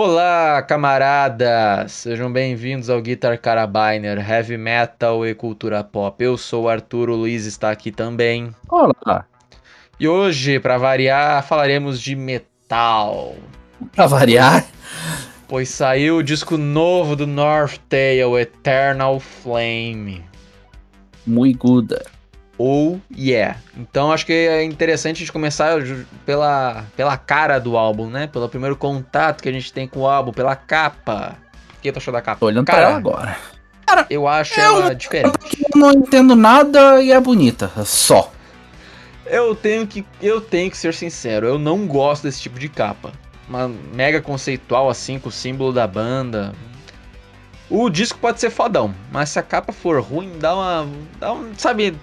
Olá, camaradas! Sejam bem-vindos ao Guitar Carabiner, Heavy Metal e Cultura Pop. Eu sou o Arthur, o Luiz está aqui também. Olá! E hoje, para variar, falaremos de metal. Pra variar? Pois saiu o disco novo do North Tail, Eternal Flame. Muito good. Oh yeah. Então acho que é interessante a gente começar pela, pela cara do álbum, né? Pelo primeiro contato que a gente tem com o álbum, pela capa. O que tu achou da capa? Tô olhando pra Cara, ela agora. Eu acho É ela diferente. Eu não entendo nada e é bonita. Só. Eu tenho que eu tenho que ser sincero, eu não gosto desse tipo de capa. Uma mega conceitual assim com o símbolo da banda. O disco pode ser fodão, mas se a capa for ruim, dá uma, dá um, sabe,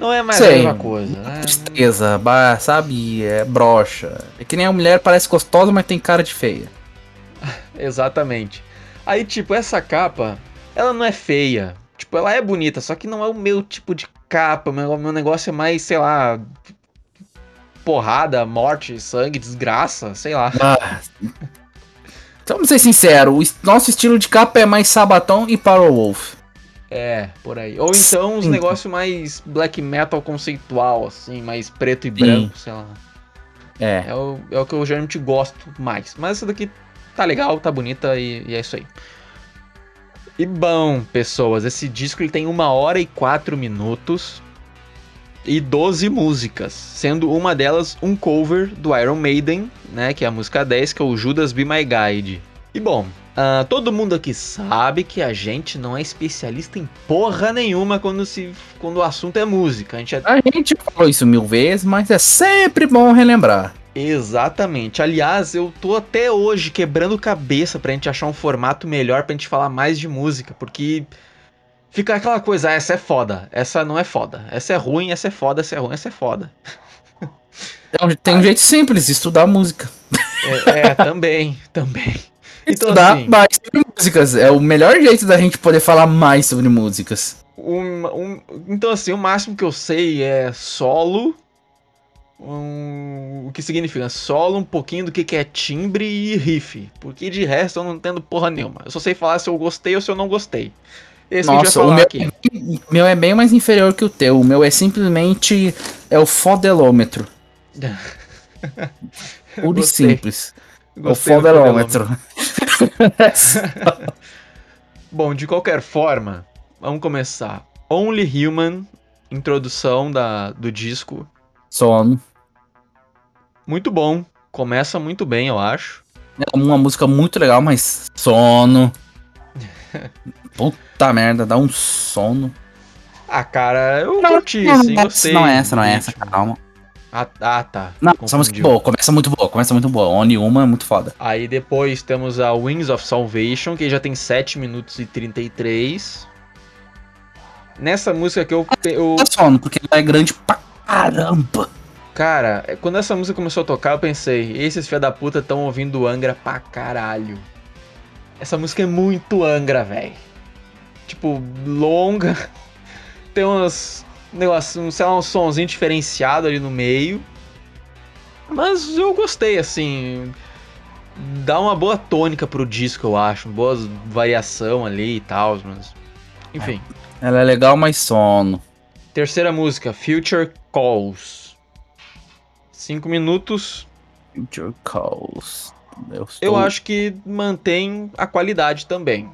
não é mais a Sei. mesma coisa, né? Tristeza, ba- sabe? É brocha. É que nem a mulher parece gostosa, mas tem cara de feia. Exatamente. Aí, tipo, essa capa, ela não é feia. Tipo, ela é bonita, só que não é o meu tipo de capa. Meu, meu negócio é mais, sei lá. Porrada, morte, sangue, desgraça, sei lá. Ah. Então, vamos ser sinceros, o nosso estilo de capa é mais Sabaton e Power Wolf. É, por aí. Ou então uns Sim. negócios mais black metal conceitual, assim, mais preto e branco, sei lá. É. É o, é o que eu geralmente gosto mais. Mas essa daqui tá legal, tá bonita e, e é isso aí. E bom, pessoas, esse disco ele tem uma hora e quatro minutos e 12 músicas, sendo uma delas um cover do Iron Maiden, né, que é a música 10, que é o Judas Be My Guide. E bom, ah, todo mundo aqui sabe que a gente não é especialista em porra nenhuma quando, se, quando o assunto é música. A gente é A gente falou isso mil vezes, mas é sempre bom relembrar. Exatamente. Aliás, eu tô até hoje quebrando cabeça pra gente achar um formato melhor pra gente falar mais de música, porque fica aquela coisa, ah, essa é foda, essa não é foda, essa é ruim, essa é foda, essa é ruim, essa é foda. Tem um- Tem um jeito simples estudar música. É, é, também, também. Então, estudar assim- mais sobre músicas. É o melhor jeito da gente poder falar mais sobre músicas. Um- um- então, assim, o máximo que eu sei é solo. um- o que significa solo, um pouquinho do que, que é timbre e riff. Porque de resto eu não entendo porra nenhuma. Eu só sei falar se eu gostei ou se eu não gostei. Esse Nossa, o meu, aqui. o meu é bem mais inferior que o teu. O meu é simplesmente é o fodelômetro. Puro e simples. O Gostei do fodelômetro. Bom, de qualquer forma, vamos começar. Only Human, introdução da, do disco. Sono. Muito bom. Começa muito bem, eu acho. É uma música muito legal, mas sono. Puta merda, dá um sono. Ah, cara, eu Não, curti, não, sim, não, gostei. não é essa, não é essa, calma. Ah, ah, tá. Não, essa música é boa, começa muito boa, começa muito boa. Only uma é muito foda. Aí depois temos a Wings of Salvation, que já tem 7 minutos e 33. Nessa música que eu, eu Dá sono, porque ela é grande pra caramba. Cara, é, quando essa música começou a tocar, eu pensei, esses filha da puta estão ouvindo Angra pra caralho. Essa música é muito Angra, velho. Tipo, longa. Tem uns negócios, um, sei lá, um sonzinho diferenciado ali no meio. Mas eu gostei, assim. Dá uma boa tônica pro disco, eu acho. Boa variação ali e tal, mas. Enfim. Ela é legal, mas sono. Terceira música, Future Calls. Cinco minutos. Future Calls. Eu, Eu estou- acho que mantém a qualidade também.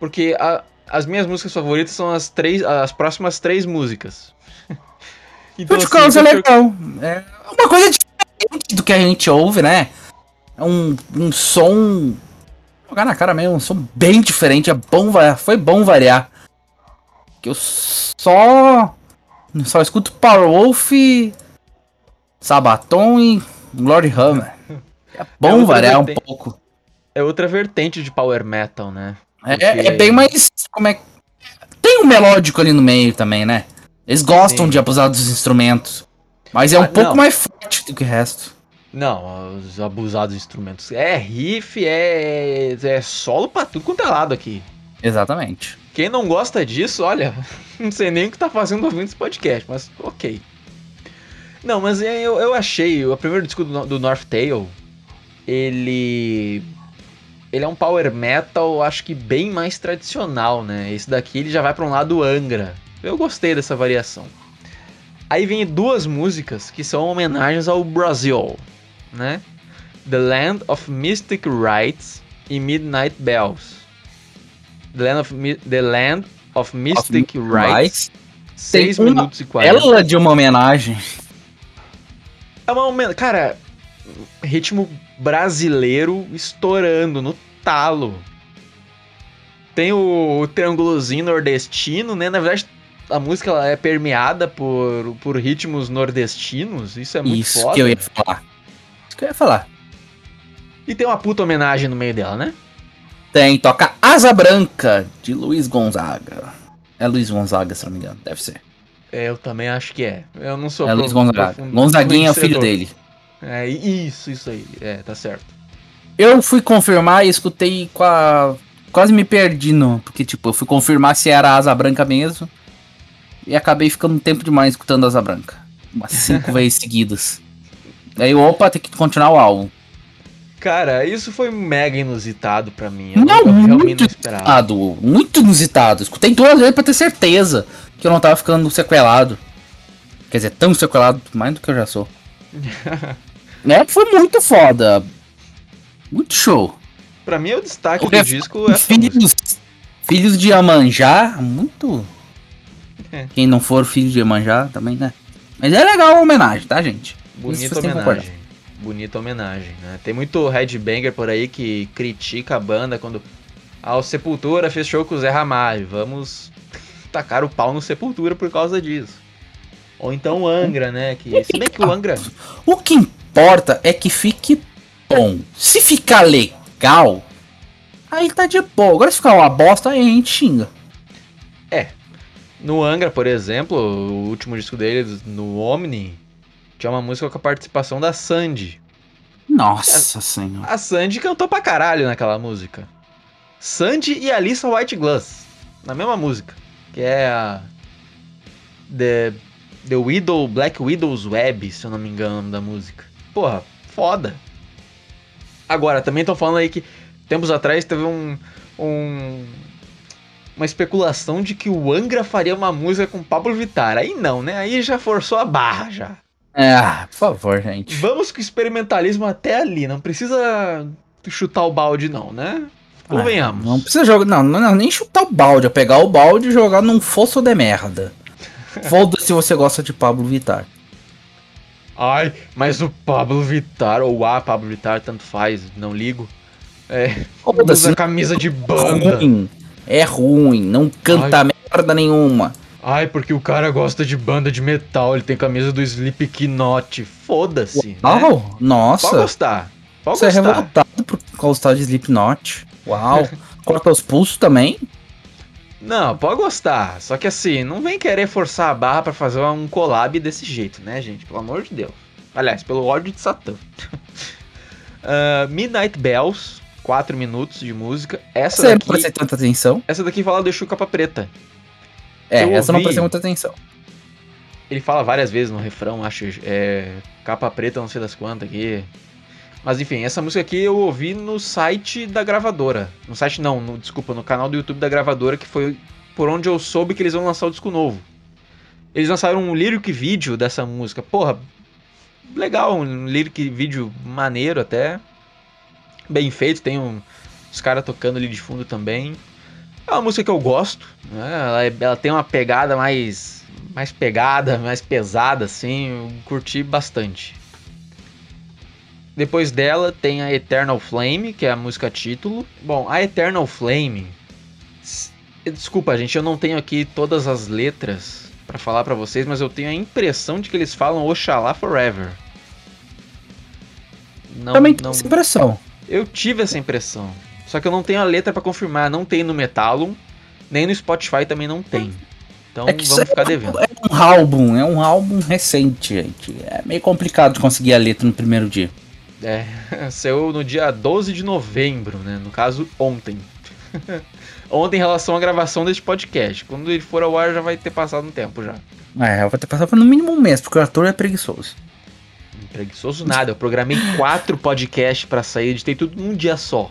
Porque a- as minhas músicas favoritas são as três, as próximas três músicas. então, Future Calls é legal. É uma coisa diferente do que a gente ouve, né? É um, um som. Jogar na cara mesmo, um som bem diferente. É bom, foi bom variar. Que eu só. Só escuto Power Wolf, Sabaton e Glory Hammer. É bom outra variar um vertente. pouco. É outra vertente de power metal, né? É, Porque- é bem mais. Como é. Tem um melódico ali no meio também, né? Eles gostam Sim. de abusar dos instrumentos. Mas é Ah, um pouco não. mais forte do que o resto. Não, os abusados instrumentos. É riff, é, é solo pra tudo quanto é lado aqui. Exatamente. Quem não gosta disso, olha, não sei nem o que tá fazendo ouvindo esse podcast, mas ok. Não, mas é, eu, eu achei, o primeiro disco do, do North Tail, ele ele é um power metal, acho que bem mais tradicional, né? Esse daqui ele já vai para um lado Angra. Eu gostei dessa variação. Aí vem duas músicas que são homenagens ao Brasil, né? The Land of Mystic Rites e Midnight Bells. The Land of, Mi The Land of Mystic of Rites. 6 minutos e 40. Ela de uma homenagem. É uma homenagem. Cara, ritmo brasileiro estourando no talo. Tem o, o triângulozinho nordestino, né? Na verdade, a música ela é permeada por, por ritmos nordestinos. Isso é muito Isso foda. que eu ia falar. Isso que eu ia falar. E tem uma puta homenagem no meio dela, né? Tem, toca Asa Branca, de Luiz Gonzaga. É Luiz Gonzaga, se não me engano, deve ser. É, eu também acho que é. Eu não sou É Luiz Gonzaga. Gonzaguinha é o filho dele. É, isso, isso aí. É, tá certo. Eu fui confirmar e escutei com a... Quase me perdi, não. Porque, tipo, eu fui confirmar se era Asa Branca mesmo. E acabei ficando um tempo demais escutando Asa Branca. Umas cinco vezes seguidas. Aí, opa, tem que continuar o álbum. Cara, isso foi mega inusitado pra mim. Eu não, muito inusitado. Muito inusitado. Escutei duas vezes pra ter certeza que eu não tava ficando sequelado. Quer dizer, tão sequelado mais do que eu já sou. é, foi muito foda. Muito show. Pra mim, o destaque do disco é filhos, filhos de Amanjá, muito. É. Quem não for filho de Amanjá também, né? Mas é legal a homenagem, tá, gente? Bonita homenagem. Bonita homenagem, né? Tem muito headbanger por aí que critica a banda quando. Ah, o Sepultura fez show com o Zé Ramalho. Vamos tacar o pau no Sepultura por causa disso. Ou então o Angra, né? Que, se bem que o Angra. O que importa é que fique bom. Se ficar legal, aí tá de boa. Agora se ficar uma bosta, aí a gente xinga. É. No Angra, por exemplo, o último disco dele, no Omni, tinha uma música com a participação da Sandy. Nossa a, senhora. A Sandy cantou pra caralho naquela música. Sandy e Alissa White Glass. Na mesma música. Que é a. The, The Widow, Black Widow's Web, se eu não me engano, da música. Porra, foda. Agora, também estão falando aí que tempos atrás teve um, um, uma especulação de que o Angra faria uma música com Pablo Vittar. Aí não, né? Aí já forçou a barra já. É, por favor, gente. Vamos com o experimentalismo até ali. Não precisa chutar o balde, não, né? Convenhamos. É, não precisa jogar. Não, não, não, nem chutar o balde. É pegar o balde e jogar num fosso de merda. Foda-se se você gosta de Pablo Vittar. Ai, mas o Pablo Vittar, ou a Pablo Vittar, tanto faz, não ligo. É, usa camisa de banda. É ruim, é ruim, não canta Ai. merda nenhuma. Ai, porque o cara gosta de banda de metal, ele tem camisa do Slipknot. Foda-se. Uau, né? nossa. Pode gostar. Pode Você é gostar. é revoltado por gostar de Slipknot. Uau. Corta os pulsos também? Não, pode gostar. Só que assim, não vem querer forçar a barra para fazer um collab desse jeito, né, gente? Pelo amor de Deus. Aliás, pelo ódio de Satã. uh, Midnight Bells, 4 minutos de música. Essa Você daqui. Não tanta atenção. Essa daqui fala deixa o capa preta. É, eu essa ouvi, não prestei muita atenção. Ele fala várias vezes no refrão, acho. É, capa preta, não sei das quantas aqui. Mas enfim, essa música aqui eu ouvi no site da gravadora. No site não, no, desculpa, no canal do YouTube da gravadora, que foi por onde eu soube que eles vão lançar o disco novo. Eles lançaram um lyric vídeo dessa música. Porra, legal, um lyric vídeo maneiro até. Bem feito, tem um, os caras tocando ali de fundo também. É uma música que eu gosto, né? ela, é, ela tem uma pegada mais, mais pegada, mais pesada, assim, eu curti bastante. Depois dela tem a Eternal Flame, que é a música título. Bom, a Eternal Flame. Desculpa, gente, eu não tenho aqui todas as letras para falar para vocês, mas eu tenho a impressão de que eles falam Oxalá Forever. Não, Também tenho essa impressão. Eu tive essa impressão. Só que eu não tenho a letra para confirmar. Não tem no Metalum, nem no Spotify também não tem. Então é vamos ficar devendo. É um álbum, é um álbum recente, gente. É meio complicado de conseguir a letra no primeiro dia. É, saiu no dia 12 de novembro, né? No caso, ontem. ontem em relação à gravação deste podcast. Quando ele for ao ar já vai ter passado um tempo já. É, vai ter passado no mínimo um mês, porque o ator é preguiçoso. Preguiçoso nada. Eu programei quatro podcasts pra sair, editei tudo num dia só.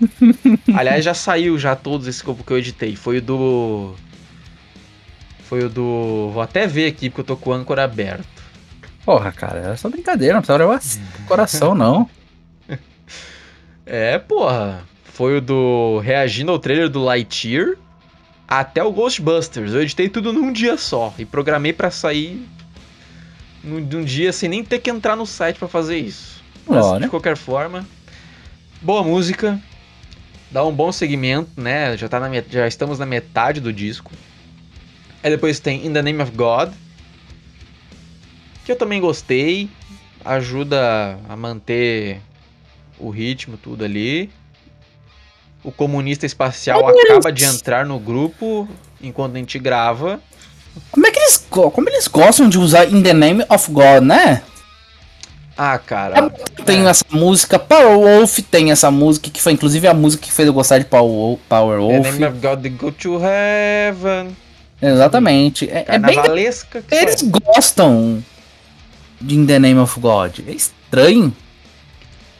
Aliás, já saiu já todos eu, que eu editei. Foi o do. Foi o do. Vou até ver aqui porque eu tô com o âncora aberto. Porra, cara, era só brincadeira, não precisava levar coração, não. É, porra. Foi o do. Reagindo ao trailer do Lightyear até o Ghostbusters. Eu editei tudo num dia só e programei pra sair num, num dia sem nem ter que entrar no site pra fazer isso. Mas, Olha. de qualquer forma, boa música. Dá um bom segmento, né? Já, tá na, já estamos na metade do disco. Aí depois tem In the Name of God. Que eu também gostei. Ajuda a manter o ritmo, tudo ali. O comunista espacial acaba de entrar no grupo enquanto a gente grava. Como é que eles, como eles gostam de usar In the Name of God, né? Ah, cara. Tem essa música, Power Wolf tem essa música, que foi inclusive a música que fez eu gostar de Power Wolf. Power The. Name of God, they go to heaven. Exatamente. É, é bem Carnavalesca. que Eles só. gostam de In the Name of God. É estranho.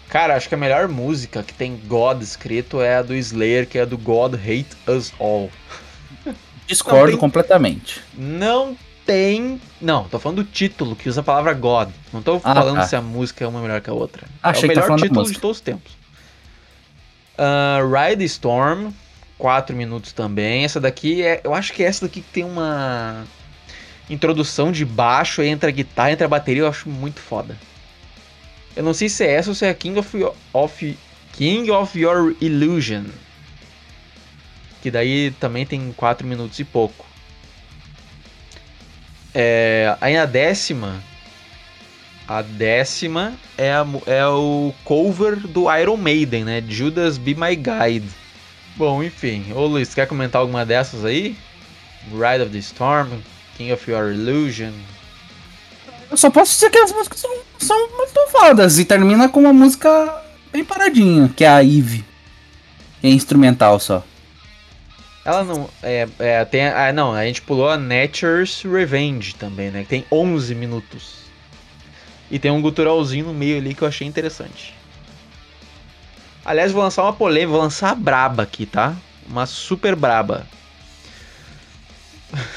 Cara, acho que a melhor música que tem God escrito é a do Slayer, que é a do God Hate Us All. Discordo Não, tem- completamente. Não tem. Não, tô falando do título, que usa a palavra God. Não tô Ah, falando tá. se a música é uma melhor que a outra. Achei é que o tá melhor falando da título de todos os tempos. Ah, Ride Storm, 4 minutos também. Essa daqui é. Eu acho que é essa daqui que tem uma introdução de baixo, entra a guitarra, entra a bateria, eu acho muito foda. Eu não sei se é essa ou se é King of, of King of Your Illusion. Que daí também tem 4 minutos e pouco. É, aí a décima. A décima é, a é o cover do Iron Maiden, né? Judas Be My Guide. Bom, enfim. Ô Luiz, quer comentar alguma dessas aí? Ride of the Storm, King of Your Illusion. Eu só posso dizer que as músicas são, são muito fodas. E termina com uma música bem paradinha, que é a Eve. Que é instrumental só. Ela não. É, é, tem. Ah, não, a gente pulou a Nature's Revenge também, né? Que tem 11 minutos. E tem um guturalzinho no meio ali que eu achei interessante. Aliás, vou lançar uma polêmica, vou lançar a braba aqui, tá? Uma super braba.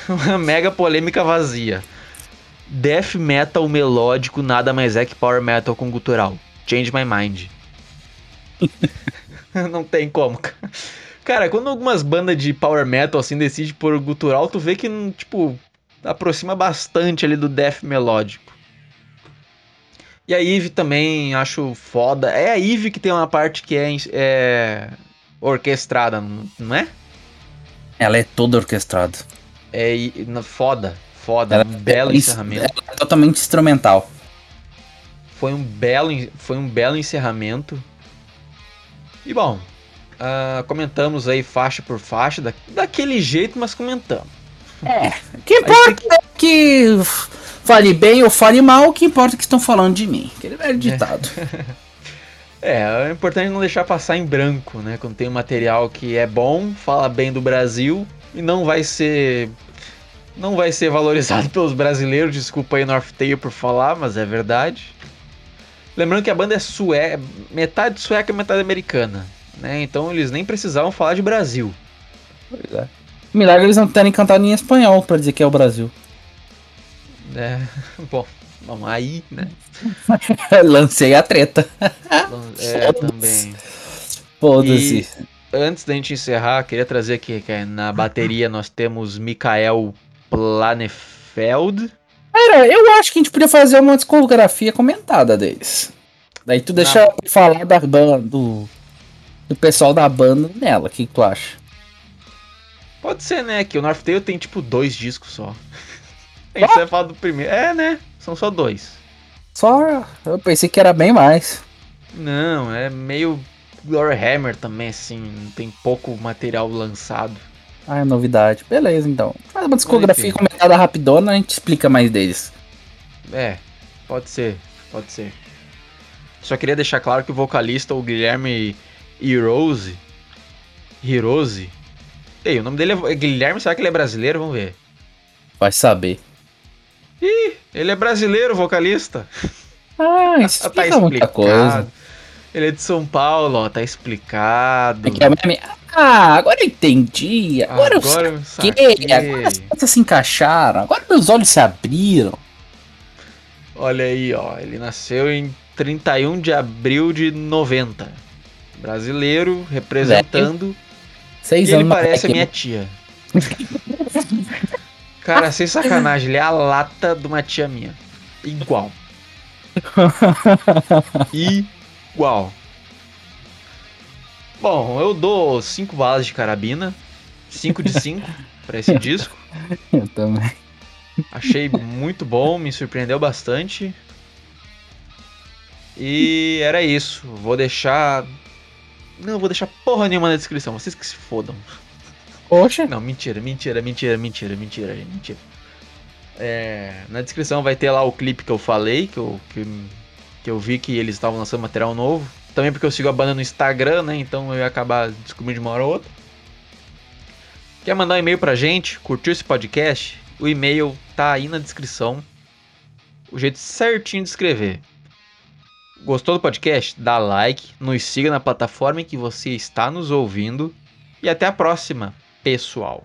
Uma mega polêmica vazia. Death metal melódico nada mais é que power metal com gutural. Change my mind. Não tem como, cara. Quando algumas bandas de power metal assim decidem por gutural, tu vê que, tipo, aproxima bastante ali do death melódico. E a Eve também acho foda. É a Eve que tem uma parte que é, é orquestrada, não é? Ela é toda orquestrada. É foda, foda, Ela- um belo isso- encerramento. Ela é totalmente instrumental. Foi um belo, foi um belo encerramento. E bom, ah, comentamos aí faixa por faixa, da, daquele jeito, mas comentamos. É. O que importa é que fale bem ou fale mal, o que importa é que estão falando de mim. Aquele velho ditado. É, é importante não deixar passar em branco, né? Quando tem um material que é bom, fala bem do Brasil e não vai ser. Não vai ser valorizado pelos brasileiros. Desculpa aí, Northtail, por falar, mas é verdade. Lembrando que a banda é sueca, metade sueca e metade americana, né? Então eles nem precisavam falar de Brasil. Pois é. Milagre eles não terem cantado em espanhol pra dizer que é o Brasil. né? Bom, vamos aí, né? Lancei a treta. É, também. Foda-se. Antes da gente encerrar, queria trazer aqui que na bateria nós temos Mikael Planefeld. Cara, eu acho que a gente podia fazer uma discografia comentada deles. Daí tu deixa eu falar da banda, do, do pessoal da banda nela. O que, que tu acha? Pode ser, né? Que o Northtail tem tipo dois discos só. A gente vai falar do primeiro. É, né? São só dois. Só. Eu pensei que era bem mais. Não, é meio Hammer também, assim. Tem pouco material lançado. Ah, é novidade. Beleza, então. Faz uma discografia Enfim. comentada rapidona, a gente explica mais deles. É, pode ser, pode ser. Só queria deixar claro que o vocalista, o Guilherme Hirose. Hirose? Ei, o nome dele é Guilherme, será que ele é brasileiro? Vamos ver. Vai saber. Ih, ele é brasileiro, vocalista. Ah, isso tá explica muita coisa. Ele é de São Paulo, ó, tá explicado. É meme... Ah, agora eu entendi. Agora, Agora eu eu saquei. saquei. Agora as peças se encaixaram. Agora meus olhos se abriram. Olha aí, ó. Ele nasceu em 31 de abril de 90. Brasileiro, representando. Seis E ele anos na parece a minha tia. Cara, sem sacanagem, ele é a lata de uma tia minha. Igual. Igual. Bom, eu dou 5 balas de carabina. 5 de 5 pra esse disco. Eu também. Achei muito bom, me surpreendeu bastante. E era isso. Vou deixar. Não, vou deixar porra nenhuma na descrição. Vocês que se fodam. Poxa. Não, mentira, mentira, mentira, mentira, mentira, mentira. É, na descrição vai ter lá o clipe que eu falei, que eu, que, que eu vi que eles estavam lançando material novo. Também porque eu sigo a banda no Instagram, né? Então eu ia acabar descobrindo de uma hora ou outra. Quer mandar um e-mail pra gente? Curtiu esse podcast? O e-mail tá aí na descrição. O jeito certinho de escrever. Gostou do podcast? Dá like, nos siga na plataforma em que você está nos ouvindo. E até a próxima, pessoal.